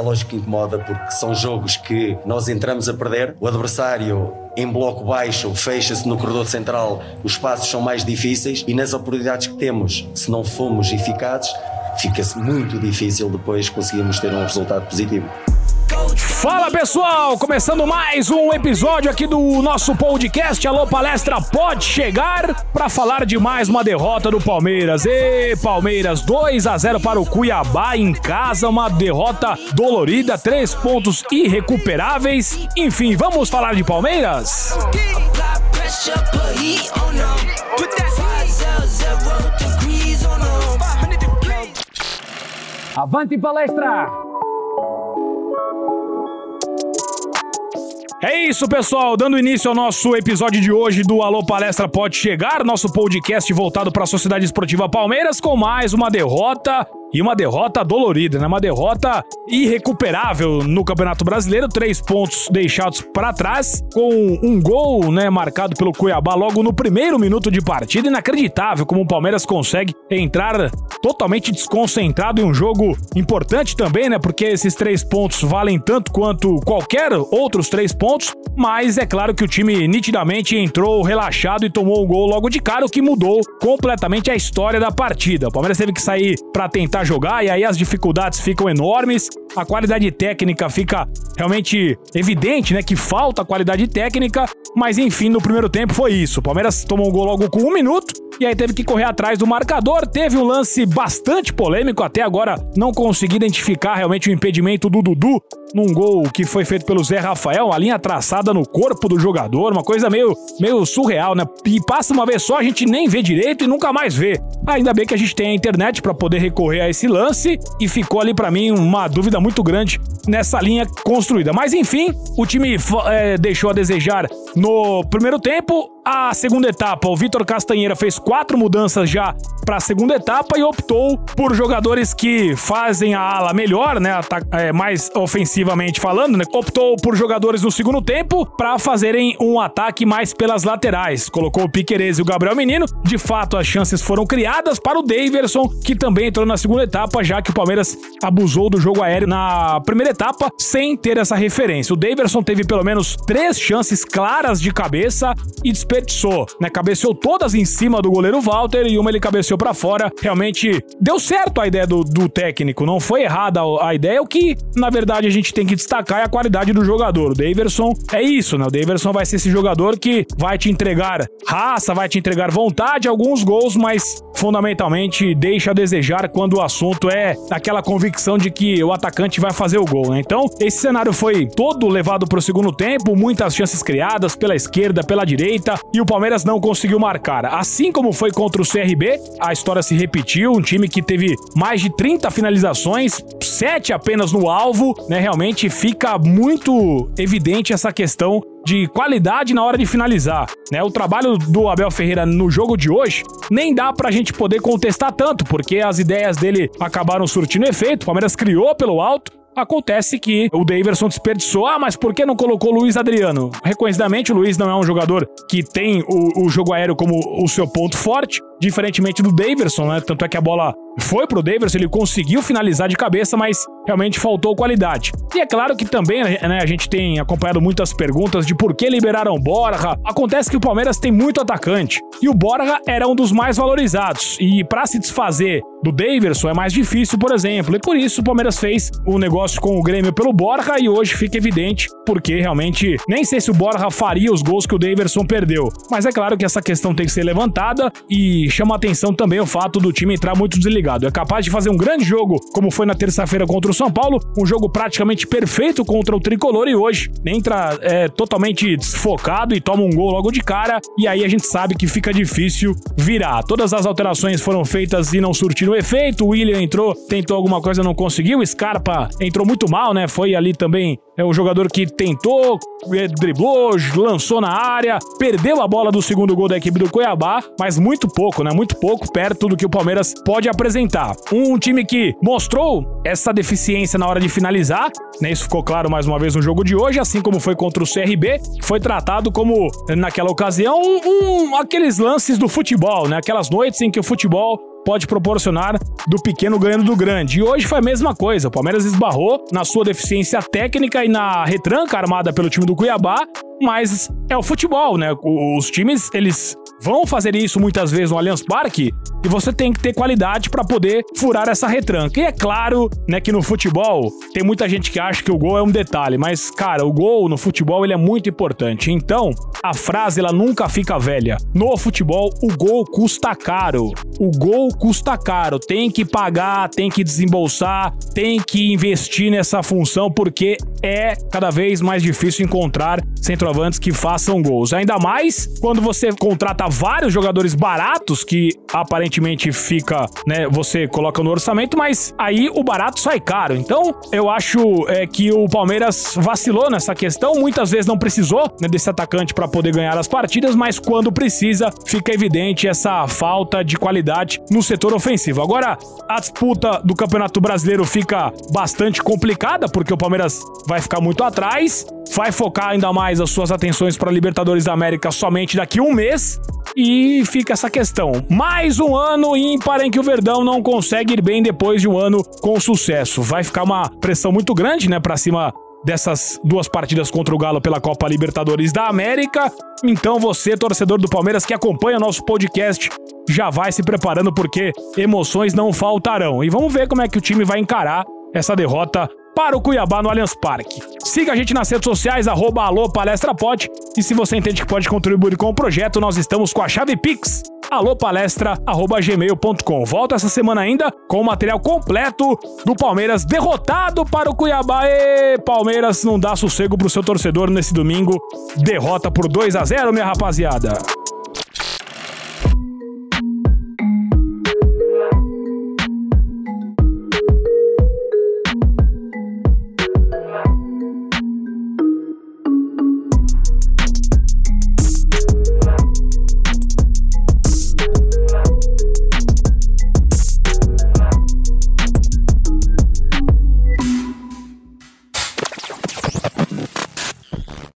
É lógico que incomoda porque são jogos que nós entramos a perder, o adversário em bloco baixo fecha-se no corredor central, os passos são mais difíceis e nas oportunidades que temos, se não formos eficazes, fica-se muito difícil depois conseguirmos ter um resultado positivo. Fala pessoal, começando mais um episódio aqui do nosso podcast Alô Palestra pode chegar para falar de mais uma derrota do Palmeiras. E Palmeiras 2 a 0 para o Cuiabá em casa, uma derrota dolorida, três pontos irrecuperáveis. Enfim, vamos falar de Palmeiras? Avante palestra! É isso, pessoal. Dando início ao nosso episódio de hoje do Alô Palestra Pode Chegar, nosso podcast voltado para a Sociedade Esportiva Palmeiras, com mais uma derrota e uma derrota dolorida, né? Uma derrota irrecuperável no Campeonato Brasileiro, três pontos deixados para trás, com um gol, né, marcado pelo Cuiabá logo no primeiro minuto de partida. Inacreditável como o Palmeiras consegue entrar totalmente desconcentrado em um jogo importante também, né? Porque esses três pontos valem tanto quanto qualquer outros três pontos, mas é claro que o time nitidamente entrou relaxado e tomou o gol logo de cara, o que mudou completamente a história da partida. O Palmeiras teve que sair para tentar jogar, e aí as dificuldades ficam enormes, a qualidade técnica fica realmente evidente, né? Que falta qualidade técnica, mas enfim, no primeiro tempo foi isso. O Palmeiras tomou um gol logo com um minuto, e aí teve que correr atrás do marcador. Teve um lance bastante polêmico, até agora não consegui identificar realmente o impedimento do Dudu num gol que foi feito pelo Zé Rafael, a linha traçada no corpo do jogador, uma coisa meio, meio surreal, né? E passa uma vez só, a gente nem vê direito e nunca mais vê. Ainda bem que a gente tem a internet para poder recorrer a esse lance e ficou ali para mim uma dúvida muito grande nessa linha construída. Mas enfim, o time é, deixou a desejar no primeiro tempo. A segunda etapa, o Vitor Castanheira fez quatro mudanças já para a segunda etapa e optou por jogadores que fazem a ala melhor, né, é, mais ofensivamente falando, né, optou por jogadores no segundo tempo para fazerem um ataque mais pelas laterais. Colocou o Piquerez e o Gabriel Menino. De fato, as chances foram criadas para o Daverson, que também entrou na segunda etapa, já que o Palmeiras abusou do jogo aéreo na primeira etapa sem ter essa referência. O Daverson teve pelo menos três chances claras de cabeça e desperdiçou, né? Cabeceou todas em cima do goleiro Walter e uma ele cabeceou para fora. Realmente deu certo a ideia do, do técnico, não foi errada a ideia. O que, na verdade, a gente tem que destacar é a qualidade do jogador. O Daverson é isso, né? O Daverson vai ser esse jogador que vai te entregar raça, vai te entregar vontade, alguns gols, mas fundamentalmente deixa a desejar quando o assunto é aquela convicção de que o atacante vai fazer o gol, né? Então, esse cenário foi todo levado para o segundo tempo, muitas chances criadas pela esquerda, pela direita, e o Palmeiras não conseguiu marcar. Assim como foi contra o CRB, a história se repetiu, um time que teve mais de 30 finalizações, 7 apenas no alvo, né? Realmente fica muito evidente essa questão de qualidade na hora de finalizar. Né? O trabalho do Abel Ferreira no jogo de hoje nem dá pra gente poder contestar tanto, porque as ideias dele acabaram surtindo efeito. O Palmeiras criou pelo alto, Acontece que o Daverson desperdiçou. Ah, mas por que não colocou o Luiz Adriano? Reconhecidamente, o Luiz não é um jogador que tem o, o jogo aéreo como o seu ponto forte, diferentemente do Daverson, né? Tanto é que a bola foi pro Daverson, ele conseguiu finalizar de cabeça, mas realmente faltou qualidade. E é claro que também né, a gente tem acompanhado muitas perguntas de por que liberaram Borja. Acontece que o Palmeiras tem muito atacante e o Borja era um dos mais valorizados. E para se desfazer do Daverson é mais difícil, por exemplo. E por isso o Palmeiras fez o negócio com o Grêmio pelo Borja e hoje fica evidente porque realmente nem sei se o Borja faria os gols que o Daverson perdeu. Mas é claro que essa questão tem que ser levantada e chama atenção também o fato do time entrar muito desligado. É capaz de fazer um grande jogo, como foi na terça-feira contra o São Paulo, um jogo praticamente perfeito contra o Tricolor e hoje entra é, totalmente desfocado e toma um gol logo de cara. E aí a gente sabe que fica difícil virar. Todas as alterações foram feitas e não surtiram efeito. O William entrou, tentou alguma coisa, não conseguiu. Scarpa entrou muito mal, né? Foi ali também é um jogador que tentou, é, driblou, lançou na área, perdeu a bola do segundo gol da equipe do Cuiabá, mas muito pouco, né? Muito pouco perto do que o Palmeiras pode apresentar. Um time que mostrou essa deficiência na hora de finalizar, né? Isso ficou claro mais uma vez no jogo de hoje, assim como foi contra o CRB, foi tratado como, naquela ocasião, um, um, aqueles lances do futebol, né? Aquelas noites em que o futebol pode proporcionar do pequeno ganhando do grande. E hoje foi a mesma coisa. O Palmeiras esbarrou na sua deficiência técnica e na retranca armada pelo time do Cuiabá, mas é o futebol, né? Os times, eles vão fazer isso muitas vezes no Allianz Parque e você tem que ter qualidade para poder furar essa retranca. E é claro, né, que no futebol tem muita gente que acha que o gol é um detalhe, mas cara, o gol no futebol ele é muito importante. Então, a frase ela nunca fica velha. No futebol, o gol custa caro. O gol custa caro. Tem que pagar, tem que desembolsar, tem que investir nessa função porque é cada vez mais difícil encontrar centroavantes que façam gols. Ainda mais quando você contrata vários jogadores baratos que aparentemente fica, né, você coloca no orçamento, mas aí o barato sai caro. Então, eu acho é, que o Palmeiras vacilou nessa questão, muitas vezes não precisou né, desse atacante para poder ganhar as partidas, mas quando precisa, fica evidente essa falta de qualidade no setor ofensivo. Agora, a disputa do Campeonato Brasileiro fica bastante complicada, porque o Palmeiras vai ficar muito atrás, vai focar ainda mais as suas atenções para Libertadores da América somente daqui a um mês. E fica essa questão. Mais um ano ímpar em que o Verdão não consegue ir bem depois de um ano com sucesso. Vai ficar uma pressão muito grande, né, para cima dessas duas partidas contra o Galo pela Copa Libertadores da América. Então você, torcedor do Palmeiras que acompanha nosso podcast, já vai se preparando porque emoções não faltarão. E vamos ver como é que o time vai encarar essa derrota para o Cuiabá no Allianz Parque. Siga a gente nas redes sociais, arroba alô palestra pode. E se você entende que pode contribuir com o projeto, nós estamos com a chave Pix, alopalestra.gmail.com. Volta essa semana ainda com o material completo do Palmeiras derrotado para o Cuiabá. E Palmeiras não dá sossego pro seu torcedor nesse domingo. Derrota por 2 a 0 minha rapaziada.